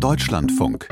Deutschlandfunk.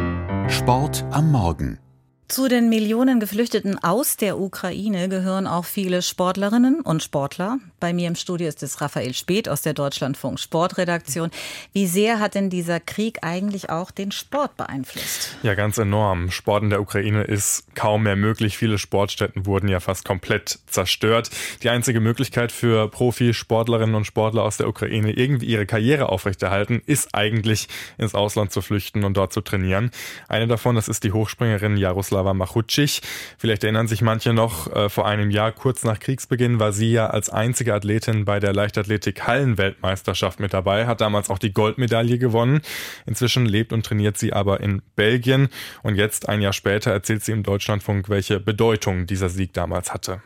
Sport am Morgen. Zu den Millionen Geflüchteten aus der Ukraine gehören auch viele Sportlerinnen und Sportler. Bei mir im Studio ist es Raphael Speth aus der Deutschlandfunk Sportredaktion. Wie sehr hat denn dieser Krieg eigentlich auch den Sport beeinflusst? Ja, ganz enorm. Sport in der Ukraine ist kaum mehr möglich. Viele Sportstätten wurden ja fast komplett zerstört. Die einzige Möglichkeit für Profisportlerinnen und Sportler aus der Ukraine, irgendwie ihre Karriere aufrechterhalten, ist eigentlich ins Ausland zu flüchten und dort zu trainieren. Eine davon, das ist die Hochspringerin Jaroslav Jaroslava Machucic. Vielleicht erinnern sich manche noch, äh, vor einem Jahr, kurz nach Kriegsbeginn, war sie ja als einzige Athletin bei der Leichtathletik Hallenweltmeisterschaft mit dabei, hat damals auch die Goldmedaille gewonnen. Inzwischen lebt und trainiert sie aber in Belgien und jetzt, ein Jahr später, erzählt sie im Deutschlandfunk, welche Bedeutung dieser Sieg damals hatte.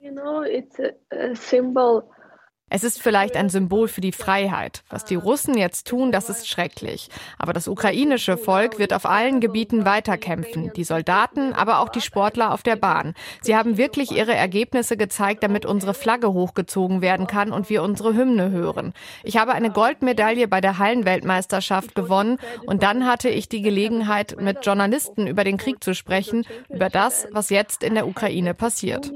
You know, it's a symbol es ist vielleicht ein Symbol für die Freiheit. Was die Russen jetzt tun, das ist schrecklich. Aber das ukrainische Volk wird auf allen Gebieten weiterkämpfen. Die Soldaten, aber auch die Sportler auf der Bahn. Sie haben wirklich ihre Ergebnisse gezeigt, damit unsere Flagge hochgezogen werden kann und wir unsere Hymne hören. Ich habe eine Goldmedaille bei der Hallenweltmeisterschaft gewonnen und dann hatte ich die Gelegenheit, mit Journalisten über den Krieg zu sprechen, über das, was jetzt in der Ukraine passiert.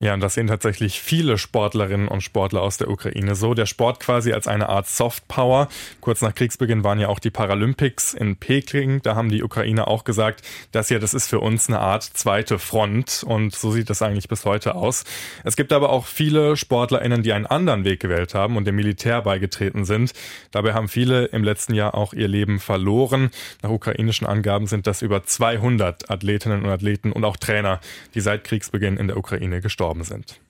Ja, und das sehen tatsächlich viele Sportlerinnen und Sportler aus der Ukraine so. Der Sport quasi als eine Art Soft Power. Kurz nach Kriegsbeginn waren ja auch die Paralympics in Peking. Da haben die Ukrainer auch gesagt, dass ja, das ist für uns eine Art zweite Front. Und so sieht das eigentlich bis heute aus. Es gibt aber auch viele SportlerInnen, die einen anderen Weg gewählt haben und dem Militär beigetreten sind. Dabei haben viele im letzten Jahr auch ihr Leben verloren. Nach ukrainischen Angaben sind das über 200 Athletinnen und Athleten und auch Trainer, die seit Kriegsbeginn in der Ukraine gestorben gestorben sind.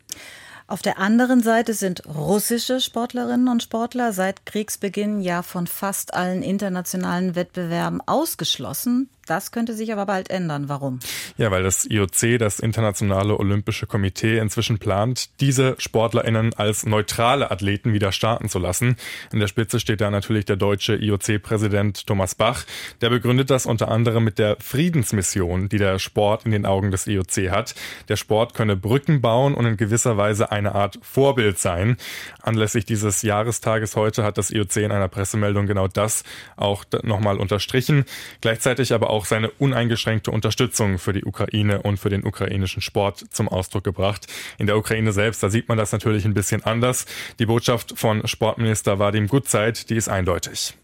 Auf der anderen Seite sind russische Sportlerinnen und Sportler seit Kriegsbeginn ja von fast allen internationalen Wettbewerben ausgeschlossen. Das könnte sich aber bald ändern. Warum? Ja, weil das IOC, das Internationale Olympische Komitee, inzwischen plant, diese SportlerInnen als neutrale Athleten wieder starten zu lassen. In der Spitze steht da natürlich der deutsche IOC-Präsident Thomas Bach. Der begründet das unter anderem mit der Friedensmission, die der Sport in den Augen des IOC hat. Der Sport könne Brücken bauen und in gewisser Weise eine Art Vorbild sein. Anlässlich dieses Jahrestages heute hat das IOC in einer Pressemeldung genau das auch nochmal unterstrichen. Gleichzeitig aber auch auch seine uneingeschränkte Unterstützung für die Ukraine und für den ukrainischen Sport zum Ausdruck gebracht. In der Ukraine selbst, da sieht man das natürlich ein bisschen anders. Die Botschaft von Sportminister Vadim Gutzeit, die ist eindeutig.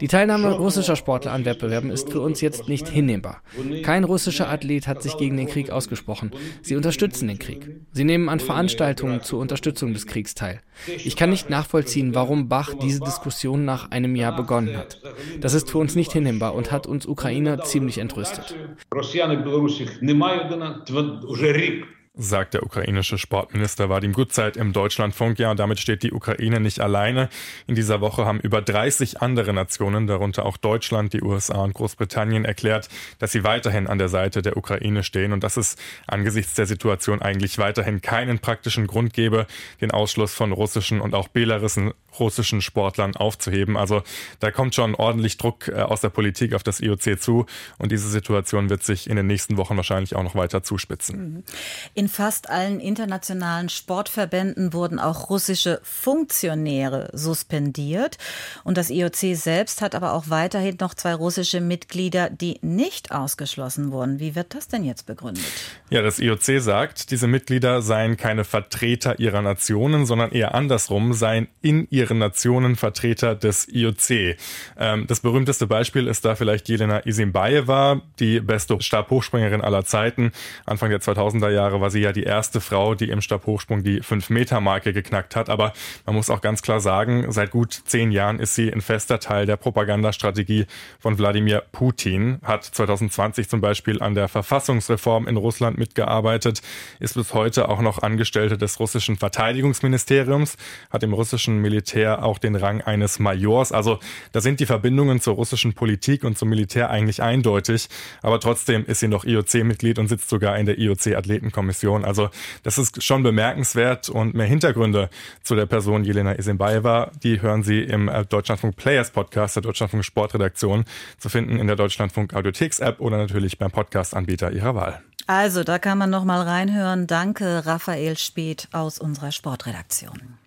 Die Teilnahme russischer Sportler an Wettbewerben ist für uns jetzt nicht hinnehmbar. Kein russischer Athlet hat sich gegen den Krieg ausgesprochen. Sie unterstützen den Krieg. Sie nehmen an Veranstaltungen zur Unterstützung des Kriegs teil. Ich kann nicht nachvollziehen, warum Bach diese Diskussion nach einem Jahr begonnen hat. Das ist für uns nicht hinnehmbar und hat uns Ukrainer ziemlich entrüstet sagt der ukrainische Sportminister Vadim Gutzeit im Deutschlandfunk. Ja, und damit steht die Ukraine nicht alleine. In dieser Woche haben über 30 andere Nationen, darunter auch Deutschland, die USA und Großbritannien, erklärt, dass sie weiterhin an der Seite der Ukraine stehen und dass es angesichts der Situation eigentlich weiterhin keinen praktischen Grund gebe, den Ausschluss von russischen und auch belarussischen russischen Sportlern aufzuheben. Also da kommt schon ordentlich Druck äh, aus der Politik auf das IOC zu und diese Situation wird sich in den nächsten Wochen wahrscheinlich auch noch weiter zuspitzen. Mhm. In fast allen internationalen Sportverbänden wurden auch russische Funktionäre suspendiert. Und das IOC selbst hat aber auch weiterhin noch zwei russische Mitglieder, die nicht ausgeschlossen wurden. Wie wird das denn jetzt begründet? Ja, das IOC sagt, diese Mitglieder seien keine Vertreter ihrer Nationen, sondern eher andersrum, seien in ihren Nationen Vertreter des IOC. Ähm, das berühmteste Beispiel ist da vielleicht Jelena Isimbaeva, die beste Stabhochspringerin aller Zeiten. Anfang der 2000er Jahre war war sie ja die erste Frau, die im Stabhochsprung die 5-Meter-Marke geknackt hat. Aber man muss auch ganz klar sagen, seit gut zehn Jahren ist sie ein fester Teil der Propagandastrategie von Wladimir Putin, hat 2020 zum Beispiel an der Verfassungsreform in Russland mitgearbeitet, ist bis heute auch noch Angestellte des russischen Verteidigungsministeriums, hat im russischen Militär auch den Rang eines Majors. Also da sind die Verbindungen zur russischen Politik und zum Militär eigentlich eindeutig. Aber trotzdem ist sie noch IOC-Mitglied und sitzt sogar in der IOC-Athletenkommission. Diskussion. Also das ist schon bemerkenswert und mehr Hintergründe zu der Person Jelena Isinbaeva, die hören Sie im äh, Deutschlandfunk Players Podcast der Deutschlandfunk Sportredaktion zu finden in der Deutschlandfunk Audiotheks App oder natürlich beim Podcast-Anbieter Ihrer Wahl. Also, da kann man noch mal reinhören. Danke, Raphael Speth aus unserer Sportredaktion.